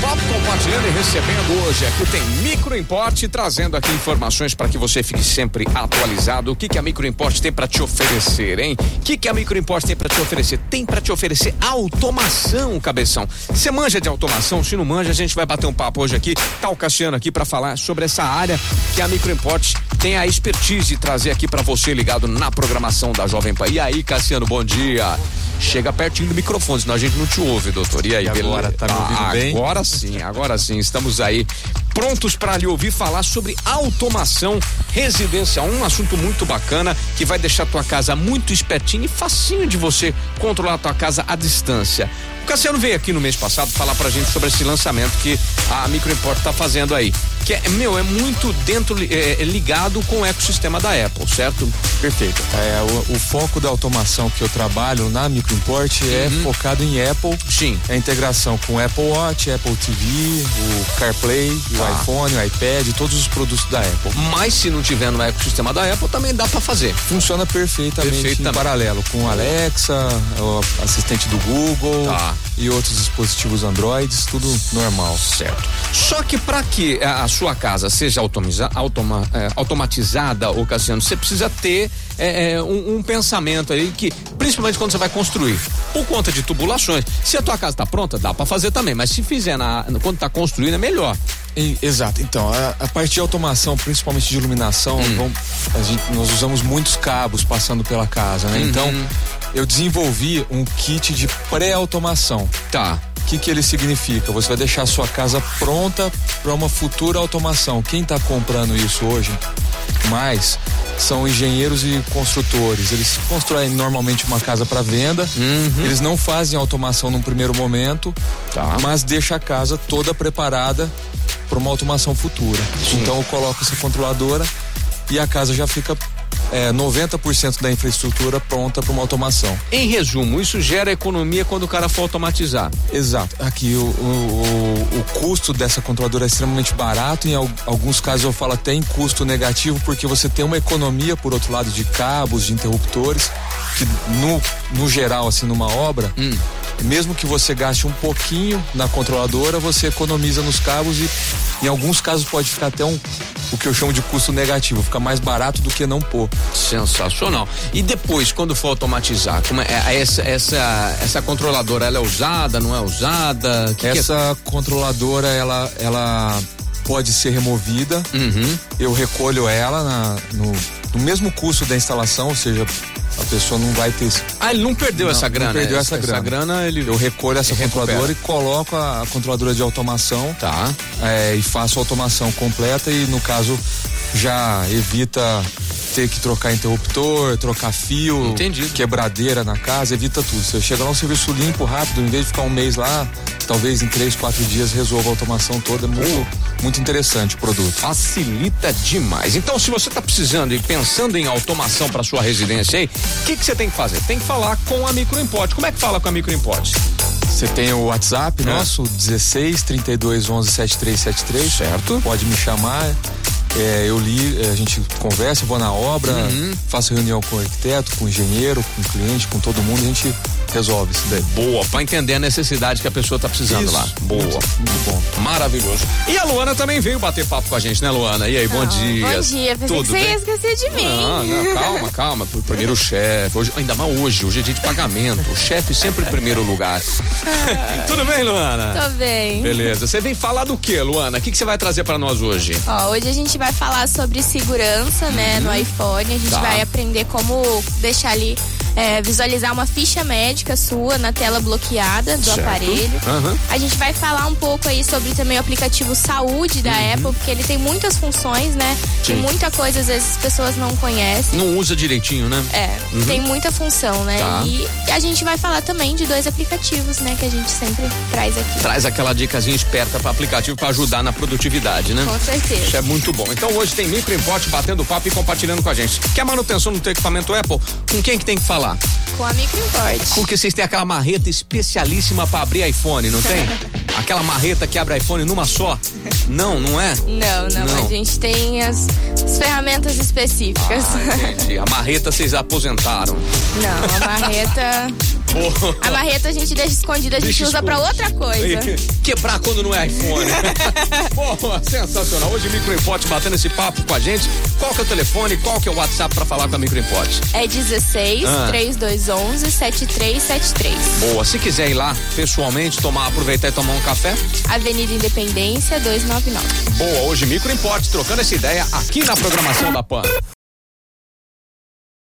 Papo compartilhando e recebendo hoje. Aqui tem Microimporte trazendo aqui informações para que você fique sempre atualizado. O que que a Microimporte tem para te oferecer, hein? O que que a Microimporte tem para te oferecer? Tem para te oferecer automação, cabeção. Você manja de automação? Se não manja, a gente vai bater um papo hoje aqui. Tá o Cassiano aqui para falar sobre essa área que a Microimporte tem a expertise de trazer aqui para você ligado na programação da Jovem Pan. E aí, Cassiano, bom dia. Chega pertinho do microfone, senão a gente não te ouve, doutor. E aí, e agora, tá me ouvindo ah, bem? Agora sim, agora sim, estamos aí prontos para lhe ouvir falar sobre automação residencial, um assunto muito bacana que vai deixar tua casa muito espertinha e facinho de você controlar a tua casa à distância. O Cassiano veio aqui no mês passado falar pra gente sobre esse lançamento que a Microimport tá fazendo aí. Que é, meu, é muito dentro, é, é ligado com o ecossistema da Apple, certo? Perfeito. É, o, o foco da automação que eu trabalho na Microimport é focado em Apple. Sim. É a integração com Apple Watch, Apple TV, o CarPlay, o Tá. iPhone, o iPad, todos os produtos da Apple. Mas se não tiver no ecossistema da Apple, também dá pra fazer. Funciona perfeitamente Perfeitamente. em paralelo com o Alexa, o assistente do Google Tá. e outros dispositivos Androids, tudo normal. Certo. Só que para que a, a sua casa seja automiza, automa, é, automatizada, Cassiano, você precisa ter é, é, um, um pensamento aí que, principalmente quando você vai construir, por conta de tubulações. Se a tua casa está pronta, dá para fazer também, mas se fizer na, quando está construindo é melhor. E- exato. Então, a, a parte de automação, principalmente de iluminação, Hum. a gente- nós usamos muitos cabos passando pela casa, né? Então, Uhum. eu desenvolvi um kit de pré-automação. Tá. O que, que ele significa? Você vai deixar a sua casa pronta para uma futura automação. Quem está comprando isso hoje mais são engenheiros e construtores. Eles constroem normalmente uma casa para venda. Eles não fazem automação num primeiro momento, Tá. mas deixa a casa toda preparada para uma automação futura. Então eu coloco essa controladora e a casa já fica é, 90% da infraestrutura pronta para uma automação. Em resumo, isso gera economia quando o cara for automatizar. Exato. Aqui o, o, o, o custo dessa controladora é extremamente barato. Em al- alguns casos eu falo até em custo negativo, porque você tem uma economia, por outro lado, de cabos, de interruptores, que no, no geral, assim, numa obra, mesmo que você gaste um pouquinho na controladora, você economiza nos cabos e em alguns casos pode ficar até um o que eu chamo de custo negativo, fica mais barato do que não pôr. Sensacional. E depois, quando for automatizar, como é, é- essa, essa, essa controladora, ela é usada, não é usada? Que que é- Essa controladora, ela, ela pode ser removida. Uhum. Eu recolho ela na- no, no mesmo custo da instalação, ou seja, a pessoa não vai ter. esse- Ah, ele não perdeu Não, essa não grana. perdeu essa grana. grana, ele. Eu recolho essa Ele controladora recupera. e coloco a, a controladora de automação Tá. é, e faço a automação completa e no caso já evita ter que trocar interruptor, trocar fio, Entendido. quebradeira na casa, evita tudo. Você chega lá um serviço limpo, rápido, em vez de ficar um mês lá, talvez em três, quatro dias resolva a automação toda. É muito, muito interessante o produto. Facilita demais. Então, se você está precisando e pensando em automação para sua residência aí, o que que você tem que fazer? Tem que falar com a Microimport. Como é que fala com a Microimport? Você tem o WhatsApp É. nosso, 16 32 11 7373. Certo. Pode me chamar. É, eu li, é, a gente conversa, vou na obra, Uhum. faço reunião com o arquiteto, com o engenheiro, com o cliente, com todo mundo, a gente resolve isso daí. Boa, para entender a necessidade que a pessoa está precisando Isso. lá. Boa. Muito, bom. Maravilhoso. E a Luana também veio bater papo com a gente, né, Luana? E aí, bom dia. Bom dia. Pensei Tudo que você bem? ia esquecer de mim. Não, não, calma, calma. Pr- Primeiro o chefe. Hoje, ainda mais hoje. Hoje é dia de pagamento. O chefe sempre em primeiro lugar. Tudo bem, Luana? Tô bem. Beleza. Você vem falar do que, Luana? O que, que você vai trazer pra nós hoje? Ó, hoje a gente vai falar sobre segurança, né, no iPhone. A gente Tá. vai aprender como deixar ali, é, visualizar uma ficha médica sua na tela bloqueada do Certo. aparelho. Aham. A gente vai falar um pouco aí sobre também o aplicativo Saúde da Apple, porque ele tem muitas funções, né? Sim. muita coisa, às vezes as pessoas não conhecem. Não usa direitinho, né? É, tem muita função, né? Tá. E a gente vai falar também de dois aplicativos, né, que a gente sempre traz aqui. Traz aquela dicasinha esperta para aplicativo para ajudar na produtividade, né? Com certeza. Isso é muito bom. Então hoje tem Microimport batendo papo e compartilhando com a gente. Quer manutenção no teu equipamento Apple? Com quem que tem que falar? Com a Microimport. Porque vocês têm aquela marreta especialíssima para abrir iPhone, não tem? Aquela marreta que abre iPhone numa só? Não, não é? Não, não, Não. a gente tem as, as ferramentas específicas. Ah, entendi. A marreta vocês aposentaram. não, a marreta. A marreta a gente deixa escondida, a gente Deixa usa pra escondido. outra coisa. Quebrar quando não é iPhone. Boa, sensacional. Hoje Micro batendo esse papo com a gente. Qual que é o telefone? Qual que é o WhatsApp pra falar com a Micro? É 16 Ah. 3211 7373. Boa, se quiser ir lá pessoalmente, tomar, aproveitar e tomar um café. Avenida Independência 299. Boa, hoje Micro trocando essa ideia aqui na programação da PAN.